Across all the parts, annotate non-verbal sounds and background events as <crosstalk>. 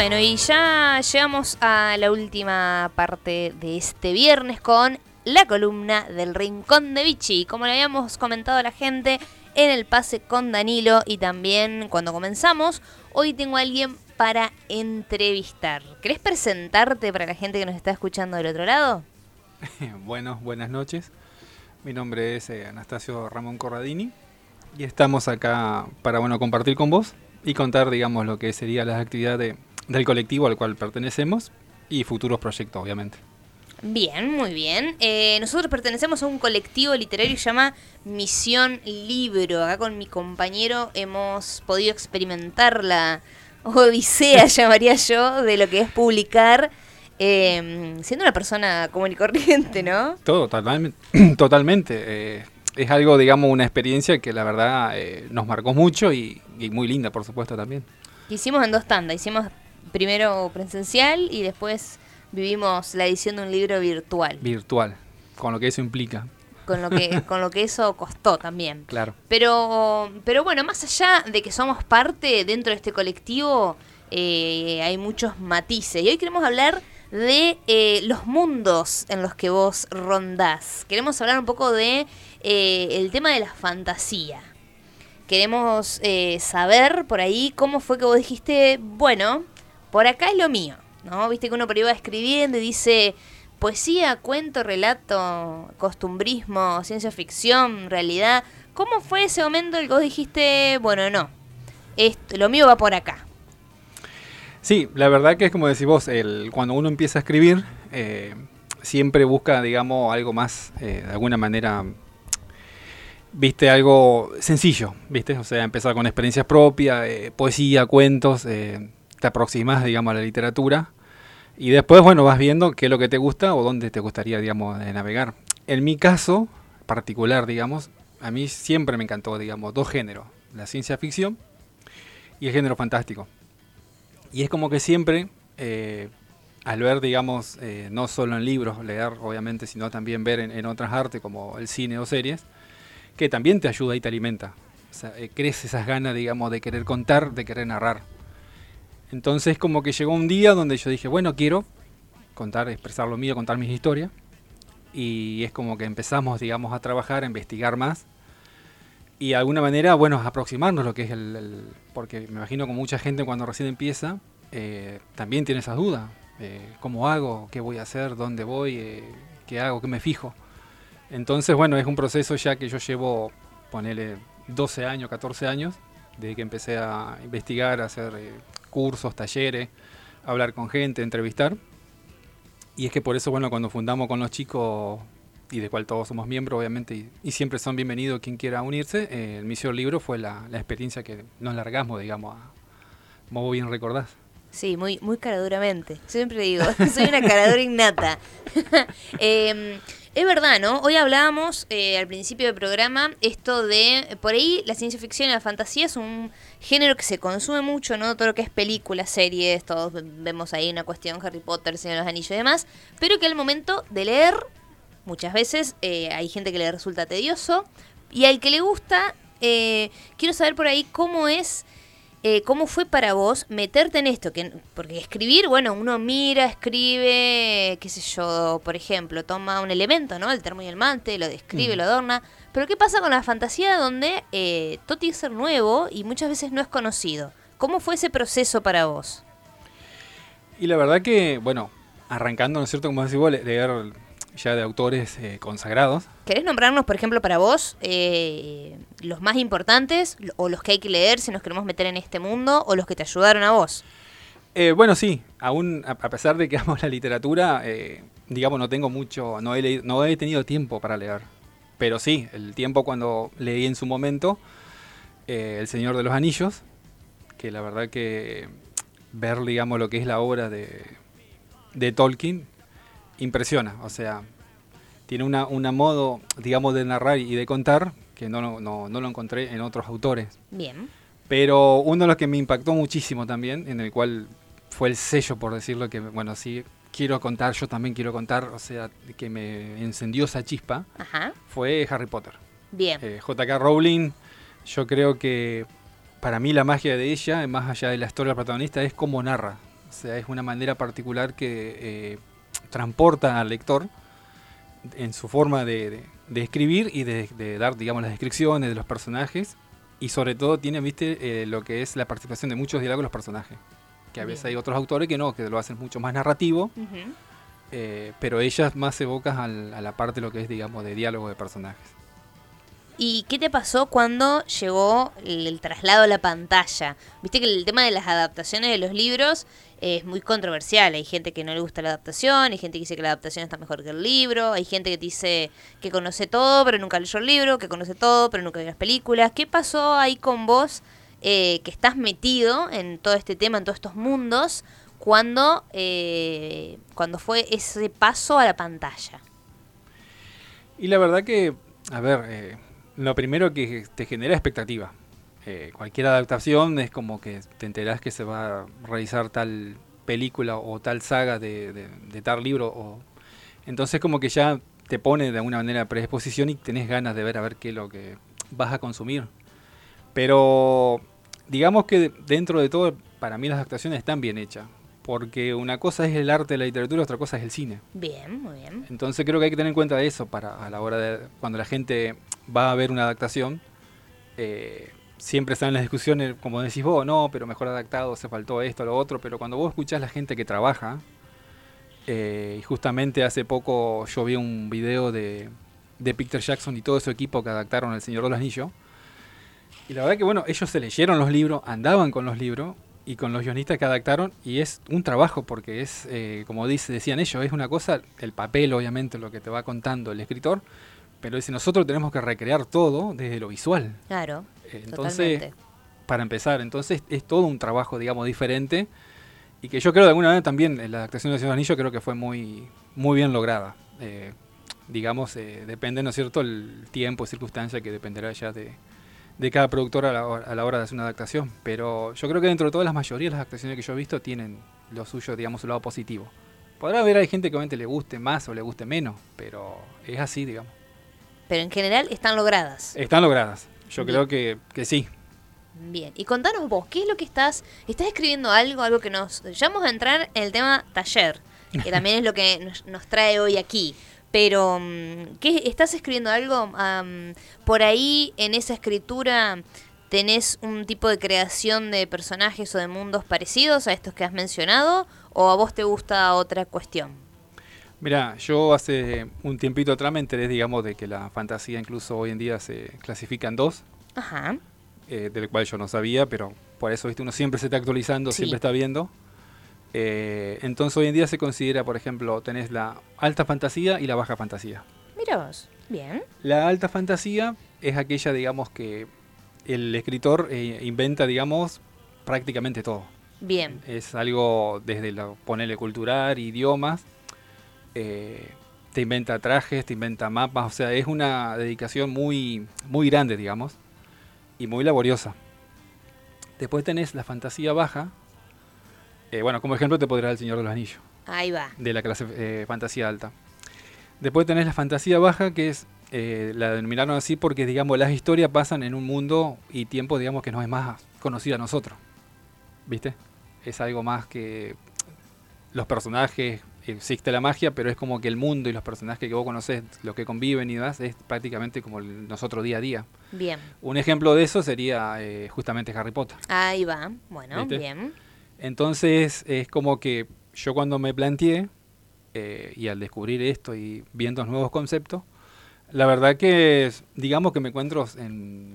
Bueno, y ya llegamos a la última parte de este viernes con la columna del Rincón de Vichy. Como le habíamos comentado a la gente en el pase con Danilo y también cuando comenzamos, hoy tengo a alguien para entrevistar. ¿Querés presentarte para la gente que nos está escuchando del otro lado? <laughs> bueno, buenas noches. Mi nombre es eh, Anastasio Ramón Corradini y estamos acá para bueno compartir con vos y contar, digamos, lo que sería las actividades del colectivo al cual pertenecemos y futuros proyectos, obviamente. Bien, muy bien. Eh, nosotros pertenecemos a un colectivo literario que se llama Misión Libro. Acá con mi compañero hemos podido experimentar la odisea, <laughs> llamaría yo, de lo que es publicar. Em, siendo una persona común y corriente, ¿no? Todo, totalmente. <clears throat> totalmente. Eh, es algo, digamos, una experiencia que la verdad eh, nos marcó mucho y, y, muy linda, por supuesto, también. Hicimos en dos tandas. Hicimos primero presencial y después vivimos la edición de un libro virtual. Virtual, con lo que eso implica. Con lo que, <laughs> con lo que eso costó también. Claro. Pero, pero bueno, más allá de que somos parte dentro de este colectivo, eh, hay muchos matices. Y hoy queremos hablar de eh, los mundos en los que vos rondás. Queremos hablar un poco de eh, el tema de la fantasía. Queremos saber por ahí cómo fue que vos dijiste, bueno, por acá es lo mío, ¿no? Viste que uno por ahí va escribiendo y dice poesía, cuento, relato, costumbrismo, ciencia ficción, realidad. ¿Cómo fue ese momento en el que vos dijiste, bueno, no, esto, lo mío va por acá? Sí, la verdad que es como decís vos, el, cuando uno empieza a escribir, eh, siempre busca, digamos, algo más, eh, de alguna manera, viste, algo sencillo, viste, o sea, empezar con experiencias propias, eh, poesía, cuentos, te aproximas, digamos, a la literatura y después, bueno, vas viendo qué es lo que te gusta o dónde te gustaría, digamos, navegar. En mi caso particular, digamos, a mí siempre me encantó, digamos, dos géneros, la ciencia ficción y el género fantástico. Y es como que siempre, eh, al ver, digamos, eh, no solo en libros, leer, obviamente, sino también ver en, otras artes como el cine o series, que también te ayuda y te alimenta. O eh, crees esas ganas, digamos, de querer contar, de querer narrar. Entonces como que llegó un día donde yo dije, bueno, quiero contar, expresar lo mío, contar mis historias. Y es como que empezamos, digamos, a trabajar, a investigar más. Y de alguna manera, bueno, aproximarnos lo que es el... porque me imagino que mucha gente cuando recién empieza, eh, también tiene esas dudas. Eh, ¿Cómo hago? ¿Qué voy a hacer? ¿Dónde voy? Eh, ¿Qué hago? ¿Qué me fijo? Entonces, bueno, es un proceso ya que yo llevo, ponele, 12 años, 14 años, desde que empecé a investigar, a hacer cursos, talleres, hablar con gente, entrevistar. Y es que por eso, bueno, cuando fundamos con los chicos, y de cual todos somos miembros, obviamente, y, siempre son bienvenidos quien quiera unirse, eh, el Misión Libro fue la, experiencia que nos largamos, digamos, a, como bien recordás. Sí, muy, muy caraduramente. Siempre digo, <laughs> soy una caradura innata. <laughs> eh, es verdad, ¿no? Hoy hablábamos eh, al principio del programa esto de, por ahí la ciencia ficción y la fantasía es un género que se consume mucho, ¿no? Todo lo que es películas, series, todos vemos ahí una cuestión, Harry Potter, Señor de los Anillos y demás, pero que al momento de leer, muchas veces eh, hay gente que le resulta tedioso y al que le gusta, eh, quiero saber por ahí cómo es eh, ¿cómo fue para vos meterte en esto? Que, porque escribir, bueno, uno mira, escribe, qué sé yo, por ejemplo, toma un elemento, ¿no? El termo y el mante, lo describe, lo adorna. Pero ¿qué pasa con la fantasía donde eh, todo tiene que ser nuevo y muchas veces no es conocido? ¿Cómo fue ese proceso para vos? Y la verdad que, bueno, arrancando, ¿no es cierto? Como decís vos, leer ya de autores eh, consagrados. ¿Querés nombrarnos, por ejemplo, para vos eh, los más importantes o los que hay que leer si nos queremos meter en este mundo o los que te ayudaron a vos? Eh, bueno, sí, aún a pesar de que <laughs> amo la literatura, digamos, no tengo mucho, no he, no he tenido tiempo para leer. Pero sí, el tiempo cuando leí en su momento El Señor de los Anillos, que la verdad que ver, digamos, lo que es la obra de, de Tolkien impresiona. O sea, tiene una, una modo, digamos, de narrar y de contar que no, no, no lo encontré en otros autores. Bien. Pero uno de los que me impactó muchísimo también, en el cual fue el sello, por decirlo, que, bueno, sí, quiero contar, yo también quiero contar, o sea, que me encendió esa chispa, Ajá. fue Harry Potter. Bien. Eh, JK Rowling, yo creo que para mí la magia de ella, más allá de la historia del protagonista, es cómo narra. O sea, es una manera particular que eh, transporta al lector en su forma de, de- de escribir y de, de dar, digamos, las descripciones de los personajes. Y sobre todo tiene, viste, eh, lo que es la participación de muchos diálogos de los personajes. Que a veces Bien. hay otros autores que no, que lo hacen mucho más narrativo, eh, pero ellas más evocas al- a la parte de lo que es, digamos, de diálogo de personajes. ¿Y qué te pasó cuando llegó el, el traslado a la pantalla? Viste que el tema de las adaptaciones de los libros es muy controversial. Hay gente que no le gusta la adaptación, hay gente que dice que la adaptación está mejor que el libro, hay gente que dice que conoce todo pero nunca leyó el libro, que conoce todo pero nunca vio las películas. ¿Qué pasó ahí con vos eh, que estás metido en todo este tema, en todos estos mundos, cuando, eh, cuando fue ese paso a la pantalla? Y la verdad que, a ver, eh, lo primero que te genera expectativa. Eh, cualquier adaptación es como que te enterás que se va a realizar tal película o tal saga de, de- de tal libro. O... Entonces como que ya te pone de alguna manera predisposición y tenés ganas de ver a ver qué es lo que vas a consumir. Pero digamos que dentro de todo, para mí las adaptaciones están bien hechas. Porque una cosa es el arte de la literatura, otra cosa es el cine. Bien, muy bien. Entonces creo que hay que tener en cuenta eso para a la hora de cuando la gente va a ver una adaptación. eh, siempre están las discusiones, como decís vos, no, pero mejor adaptado, se faltó esto, lo otro. Pero cuando vos escuchás la gente que trabaja, eh, y justamente hace poco yo vi un video de, de Peter Jackson y todo su equipo que adaptaron El Señor de los Anillos. Y la verdad que bueno, ellos se leyeron los libros, andaban con los libros y con los guionistas que adaptaron y es un trabajo porque es, eh, como dice, decían ellos, es una cosa, el papel obviamente lo que te va contando el escritor, pero dice, nosotros tenemos que recrear todo desde lo visual. Claro. Entonces, Totalmente. para empezar, entonces es todo un trabajo, digamos, diferente y que yo creo de alguna manera también eh, la adaptación de Señor Anillo creo que fue muy, muy bien lograda. Eh, digamos, eh, depende, ¿no es cierto?, el tiempo circunstancia que dependerá ya de, de cada productor a la, hora- a la hora de hacer una adaptación. Pero yo creo que dentro de todas las mayorías de las adaptaciones que yo he visto tienen lo suyo, digamos, su lado positivo. Podrá haber hay gente que obviamente le guste más o le guste menos, pero es así, digamos. Pero en general están logradas. Están logradas. Yo creo que, que sí. Bien. Y contanos vos, ¿qué es lo que estás? ¿Estás escribiendo algo? Algo que nos... Ya vamos a entrar en el tema taller, que <laughs> también es lo que nos, nos trae hoy aquí. Pero, mm, ¿qué, ¿estás escribiendo algo? Por ahí, en esa escritura, ¿tenés un tipo de creación de personajes o de mundos parecidos a estos que has mencionado? ¿O a vos te gusta otra cuestión? Mira, yo hace un tiempito atrás me enteré, digamos, de que la fantasía incluso hoy en día se clasifica en dos, Ajá. eh, del cual yo no sabía, pero por eso, viste, uno siempre se está actualizando, Sí. siempre está viendo. Eh, entonces hoy en día se considera, por ejemplo, tenés la alta fantasía y la baja fantasía. Mira vos. Bien. La alta fantasía es aquella, digamos, que el escritor eh, inventa, digamos, prácticamente todo. Bien. Es algo desde ponerle cultural, idiomas, eh, te inventa trajes, te inventa mapas, o sea, es una dedicación muy, muy grande, digamos, y muy laboriosa. Después tenés la fantasía baja, eh, bueno, como ejemplo te podrá dar el Señor de los Anillos, Ahí va. de la clase eh, fantasía alta. Después tenés la fantasía baja, que es, eh, la denominaron así porque, digamos, las historias pasan en un mundo y tiempo, digamos, que no es más conocido a nosotros. ¿Viste? Es algo más que los personajes, existe la magia, pero es como que el mundo y los personajes que vos conocés, los que conviven y demás, es prácticamente como el nosotros día a día. Bien. Un ejemplo de eso sería eh, justamente Harry Potter. Ahí va. Bueno, ¿Viste? bien. Entonces es como que yo cuando me planteé eh, y al descubrir esto y viendo nuevos conceptos, la verdad que digamos que me encuentro en,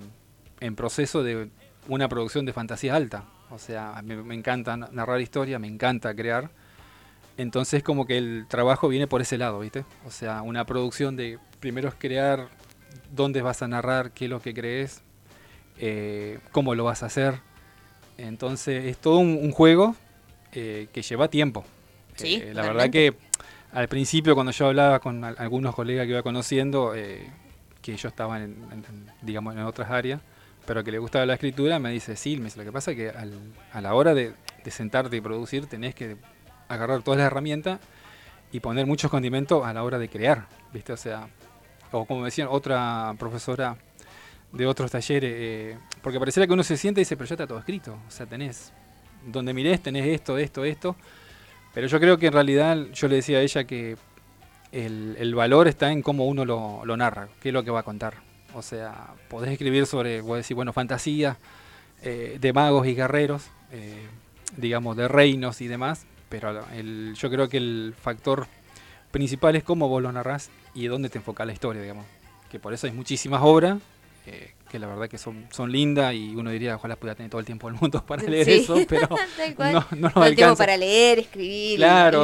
en proceso de una producción de fantasía alta. O sea, me, me encanta na- narrar historia, me encanta crear. Entonces como que el trabajo viene por ese lado, ¿viste? O sea, una producción de primero es crear dónde vas a narrar, qué es lo que crees, eh, cómo lo vas a hacer. Entonces es todo un, un juego eh, que lleva tiempo. Sí, Eh, la verdad que al principio cuando yo hablaba con al- algunos colegas que iba conociendo, que yo estaba en, en- en, digamos en otras áreas, pero que le gustaba la escritura, me dice, sí, me dice, lo que pasa es que al- a la hora de, de sentarte y producir, tenés que agarrar todas las herramientas y poner muchos condimentos a la hora de crear, ¿viste? O sea, o como decía otra profesora de otros talleres, eh, porque pareciera que uno se siente y dice, pero ya está todo escrito, o sea, tenés, donde mires tenés esto, esto, esto, pero yo creo que en realidad, yo le decía a ella que el, valor está en cómo uno lo, narra, qué es lo que va a contar. O sea, podés escribir sobre, voy a decir, bueno, fantasía eh, de magos y guerreros, eh, digamos, de reinos y demás, pero el, yo creo que el factor principal es cómo vos lo narrás y dónde te enfoca la historia, digamos. Que por eso hay muchísimas obras eh, que la verdad que son, son lindas y uno diría, ojalá pudiera tener todo el tiempo del mundo para leer eso, <laughs> pero no, no todo el tiempo para leer, escribir,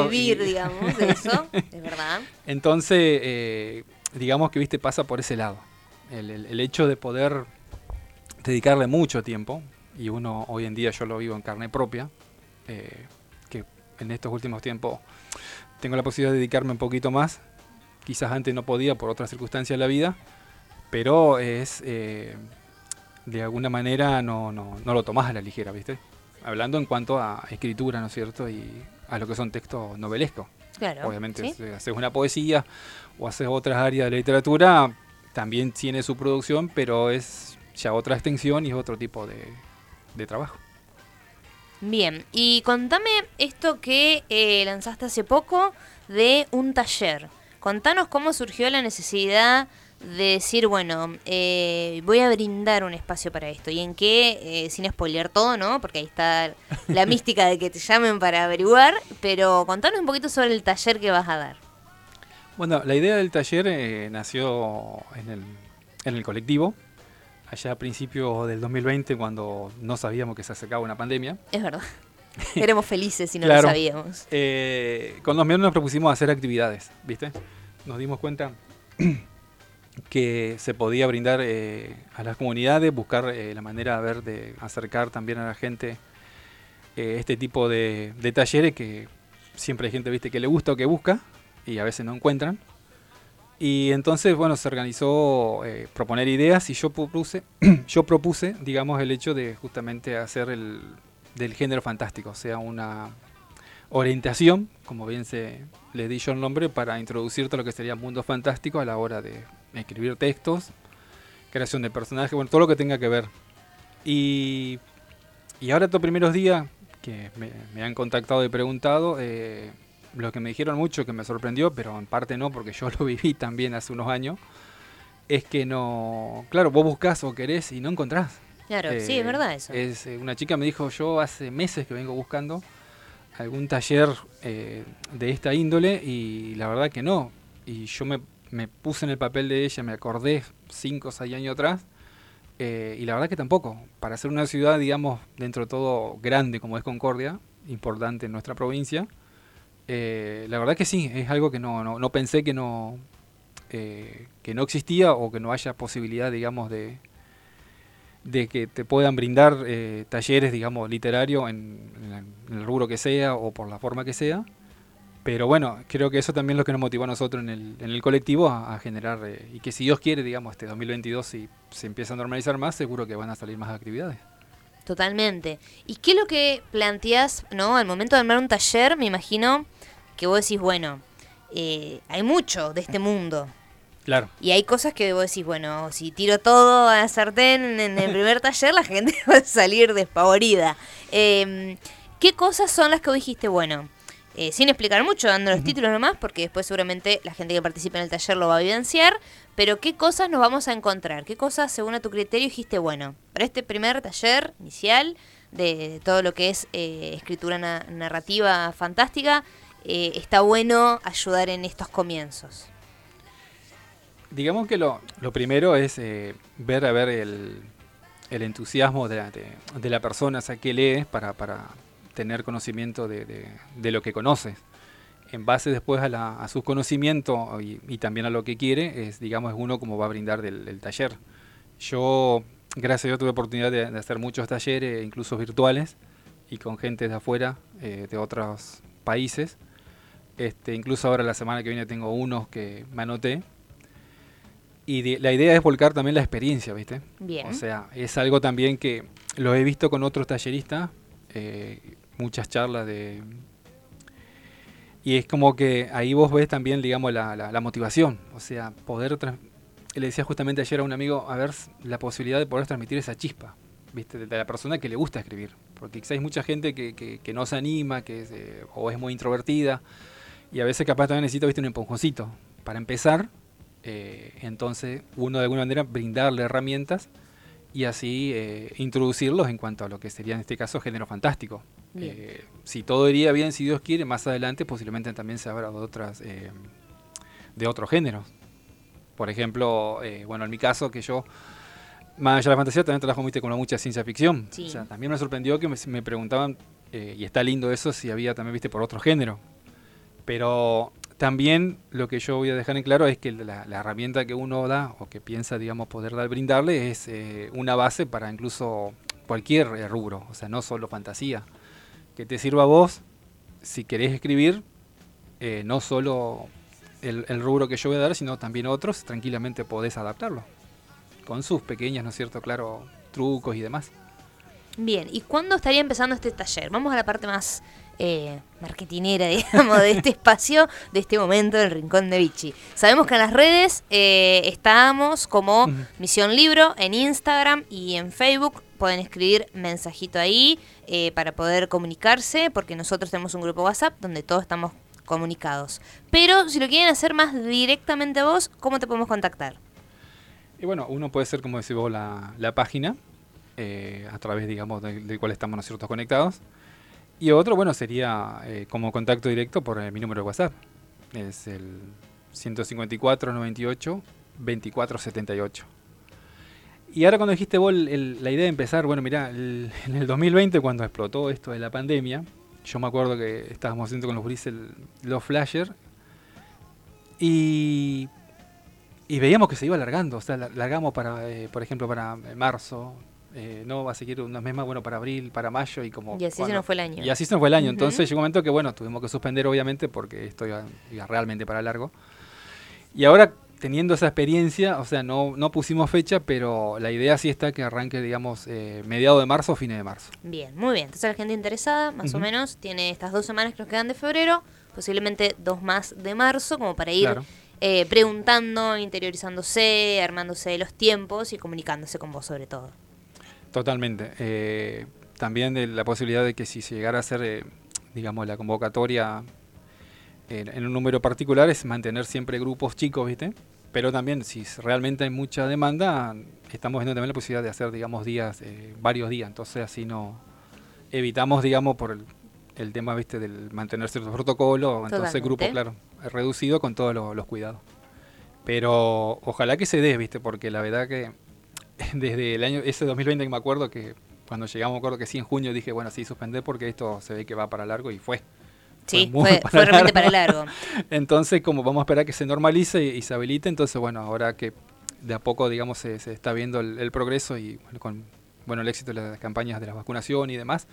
vivir, digamos, eso, <laughs> es verdad. Entonces, eh, digamos que, viste, pasa por ese lado. El, el, hecho de poder dedicarle mucho tiempo, y uno hoy en día yo lo vivo en carne propia, eh, en estos últimos tiempos tengo la posibilidad de dedicarme un poquito más, quizás antes no podía por otras circunstancias de la vida, pero es eh, de alguna manera no, no, no lo tomás a la ligera, ¿viste? Hablando en cuanto a escritura, ¿no es cierto? Y a lo que son textos novelescos. Claro. Obviamente, si haces una poesía o haces otras áreas de literatura, también tiene su producción, pero es ya otra extensión y es otro tipo de, de trabajo. Bien, y contame esto que eh, lanzaste hace poco de un taller. Contanos cómo surgió la necesidad de decir, bueno, eh, voy a brindar un espacio para esto. Y en qué, eh, sin spoilear todo, ¿no? Porque ahí está la <laughs> mística de que te llamen para averiguar. Pero contanos un poquito sobre el taller que vas a dar. Bueno, la idea del taller eh, nació en el, en el colectivo, allá a principios del 2020, cuando no sabíamos que se acercaba una pandemia. Es verdad. <laughs> Éramos felices y no lo sabíamos. con los miembros nos propusimos hacer actividades, ¿viste? Nos dimos cuenta <clears throat> que se podía brindar eh, a las comunidades, buscar eh, la manera de, ver, de acercar también a la gente eh, este tipo de, talleres que siempre hay gente viste que le gusta o que busca y a veces no encuentran. Y entonces, bueno, se organizó proponer ideas y yo propuse, <clears throat> yo propuse, digamos, el hecho de justamente hacer el del género fantástico, o sea, una orientación, como bien se le di yo el nombre, para introducir todo lo que sería mundo fantástico a la hora de escribir textos, creación de personajes, bueno, todo lo que tenga que ver. Y, y ahora estos primeros días que me, han contactado y preguntado, eh, lo que me dijeron mucho, que me sorprendió, pero en parte no, porque yo <laughs> lo viví también hace unos años, es que no, claro, vos buscas o querés y no encontrás. Claro, sí, es verdad eso. Es, eh, una chica me dijo, yo hace meses que vengo buscando algún taller eh, de esta índole y la verdad que no. Y yo me me puse en el papel de ella, me acordé cinco o seis años atrás, eh, y la verdad que tampoco. Para ser una ciudad, digamos, dentro de todo grande como es Concordia, importante en nuestra provincia, eh, la verdad que sí, es algo que no, no, pensé que no, eh, que no existía o que no haya posibilidad, digamos, de, de que te puedan brindar talleres, digamos, literarios en, en, el rubro que sea o por la forma que sea. Pero bueno, creo que eso también es lo que nos motivó a nosotros en el, en el colectivo a, generar, eh, y que si Dios quiere, digamos, este 2022, si se empieza a normalizar más, seguro que van a salir más actividades. Totalmente. ¿Y qué es lo que planteas, no? Al momento de armar un taller, me imagino que vos decís, bueno, eh, hay mucho de este mundo. Claro. Y hay cosas que vos decís, bueno, si tiro todo a sartén en el <laughs> primer taller, la gente <laughs> va a salir despavorida. Em, ¿Qué cosas son las que vos dijiste, bueno, eh, sin explicar mucho, dando los títulos nomás, porque después seguramente la gente que participa en el taller lo va a evidenciar. Pero ¿qué cosas nos vamos a encontrar? ¿Qué cosas, según a tu criterio, dijiste, bueno, para este primer taller inicial de, todo lo que es eh, escritura narrativa fantástica, eh, está bueno ayudar en estos comienzos? Digamos que lo, lo primero es ver a ver el, el entusiasmo de la, de, la persona, sea, qué lees para, para tener conocimiento de, lo que conoce. En base después a, sus conocimientos y, también a lo que quiere, es digamos es uno como va a brindar del, taller. Yo, gracias a Dios, tuve oportunidad de, hacer muchos talleres, incluso virtuales, y con gente de afuera, eh, de otros países. Este, incluso ahora la semana que viene tengo unos que me anoté. Y la idea es volcar también la experiencia, ¿viste? Bien. O sea, es algo también que lo he visto con otros talleristas. Eh, muchas charlas de... Y es como que ahí vos ves también, digamos, la, la, la motivación, o sea, poder... Le decía justamente ayer a un amigo, a ver la posibilidad de poder transmitir esa chispa, ¿viste? De, la persona que le gusta escribir. Porque quizás hay mucha gente que, que, que no se anima, que es, eh, o es muy introvertida, y a veces capaz también necesita, ¿viste? Un empujoncito para empezar. Eh, entonces, uno de alguna manera brindarle herramientas y así eh, introducirlos en cuanto a lo que sería en este caso género fantástico. Eh, si todo iría bien, si Dios quiere, más adelante posiblemente también se abra de otras de otros géneros. Por ejemplo, bueno, en mi caso que yo más allá de la fantasía también trabajo ¿viste? con mucha ciencia ficción. Sí. O sea, también me sorprendió que me, me preguntaban y está lindo eso si había también viste por otro género. Pero también lo que yo voy a dejar en claro es que la, herramienta que uno da o que piensa, digamos, poder dar, brindarle es eh, una base para incluso cualquier eh, rubro, o sea, no solo fantasía. Que te sirva a vos, si querés escribir, eh, no solo el, el rubro que yo voy a dar, sino también otros, tranquilamente podés adaptarlo. Con sus pequeñas, ¿no es cierto? Claro, trucos y demás. Bien, ¿y cuándo estaría empezando este taller? Vamos a la parte más eh, marketinera, <laughs> digamos, de este espacio, de este momento del Rincón de Vichy. Sabemos que en las redes eh, estamos como. Misión Libro, en Instagram y en Facebook. Pueden escribir mensajito ahí eh, para poder comunicarse, porque nosotros tenemos un grupo WhatsApp donde todos estamos comunicados. Pero si lo quieren hacer más directamente a vos, ¿cómo te podemos contactar? Y bueno, uno puede ser, como decís vos, la, la página, eh, a través, digamos, del cual estamos nosotros conectados. Y otro, bueno, sería eh, como contacto directo por eh, mi número de WhatsApp. Es el 154 98 24 78. Y ahora cuando dijiste vos la idea de empezar, bueno, mirá, en el 2020 cuando explotó esto de la pandemia, yo me acuerdo que estábamos haciendo con los gurises el- los flasher y, y veíamos que se iba alargando, o sea, la- largamos para, por ejemplo, para marzo, eh, no va a seguir unos meses más, bueno, para abril, para mayo y como... Y así se cuando- nos fue el año. y así se nos fue el año. Entonces llegó un momento que, bueno, tuvimos que suspender, obviamente, porque esto iba, iba realmente para largo. Y ahora, teniendo esa experiencia, o sea, no, no pusimos fecha, pero la idea sí está que arranque, digamos, eh, mediado de marzo o fines de marzo. Bien, muy bien. Entonces la gente interesada, más o Ujú. menos, tiene estas dos semanas que nos quedan de febrero, posiblemente dos más de marzo, como para ir Claro. eh, preguntando, interiorizándose, armándose los tiempos y comunicándose con vos sobre todo. Totalmente. Eh, también de la posibilidad de que si se llegara a hacer, eh, digamos, la convocatoria en, en un número particular, es mantener siempre grupos chicos, ¿viste? Pero también, si realmente hay mucha demanda, estamos viendo también la posibilidad de hacer, digamos, días, eh, varios días. Entonces, así no evitamos, digamos, por el, el tema, ¿viste? Del mantener ciertos protocolos. Entonces, grupo, claro, reducido con todos los cuidados. Pero ojalá que se dé, ¿viste? Porque la verdad que <laughs> desde el año ese 2020 que me acuerdo que cuando llegamos, me acuerdo que sí en junio dije, bueno, sí, suspender porque esto se ve que va para largo y fue. Sí, muy fue, <laughs> para fue realmente para largo. largo. <laughs> Entonces, como vamos a esperar que se normalice y, y se habilite, entonces, bueno, ahora que de a poco, digamos, se, se está viendo el, el progreso y bueno, con bueno, el éxito de las campañas de la vacunación y demás,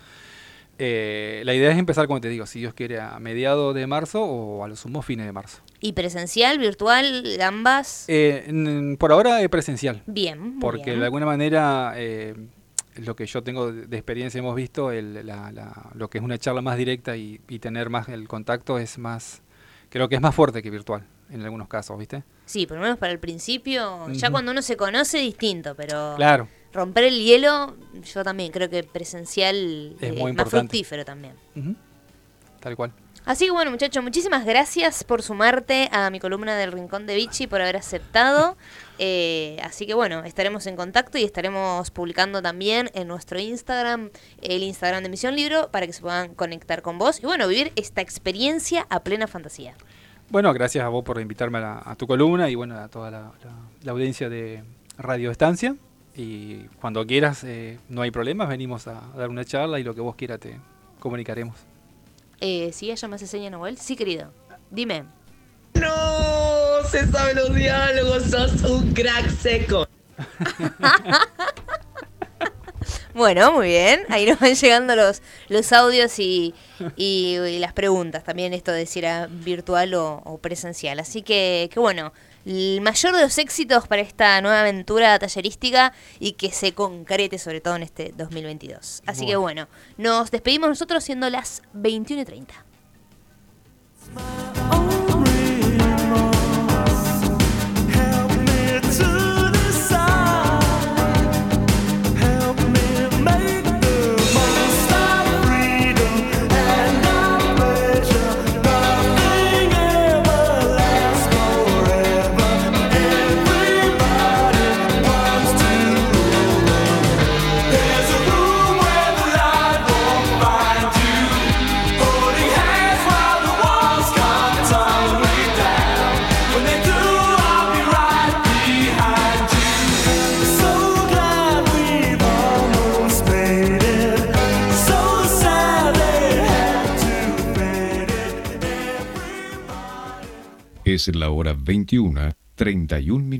eh, la idea es empezar, como te digo, si Dios quiere, a mediados de marzo o a lo sumo fines de marzo. ¿Y presencial, virtual, ambas? Eh, por ahora es presencial. bien, Porque bien. de alguna manera eh, lo que yo tengo de experiencia hemos visto, el- la- la- lo que es una charla más directa y, y tener más el contacto es más, creo que es más fuerte que virtual en algunos casos, ¿viste? Sí, por lo menos para el principio, ya cuando uno se conoce distinto, pero Claro, romper el hielo, yo también creo que presencial Es eh, muy más fructífero también. tal cual. Así que bueno, muchachos, muchísimas gracias por sumarte a mi columna del Rincón de Vichy, por haber aceptado. <laughs> Eh, así que bueno, estaremos en contacto y estaremos publicando también en nuestro Instagram, el Instagram de Misión Libro, para que se puedan conectar con vos y bueno, vivir esta experiencia a plena fantasía. Bueno, gracias a vos por invitarme a, la- a tu columna y bueno, a toda la, la- la audiencia de Radio Estancia. Y cuando quieras, eh, no hay problemas, venimos a, dar una charla y lo que vos quieras te comunicaremos. Eh, ¿Sí ella me hace seña Noel? Sí, querido. Dime. ¡No! Se sabe los diálogos, sos un crack seco. <laughs> Bueno, muy bien. Ahí nos van llegando los, los audios y, y, las preguntas. También esto de si era virtual o, o presencial. Así que, qué bueno el mayor de los éxitos para esta nueva aventura tallerística y que se concrete sobre todo en este 2022. Así que bueno, nos despedimos nosotros siendo las 21 y 30. la hora 21, 31 minutos.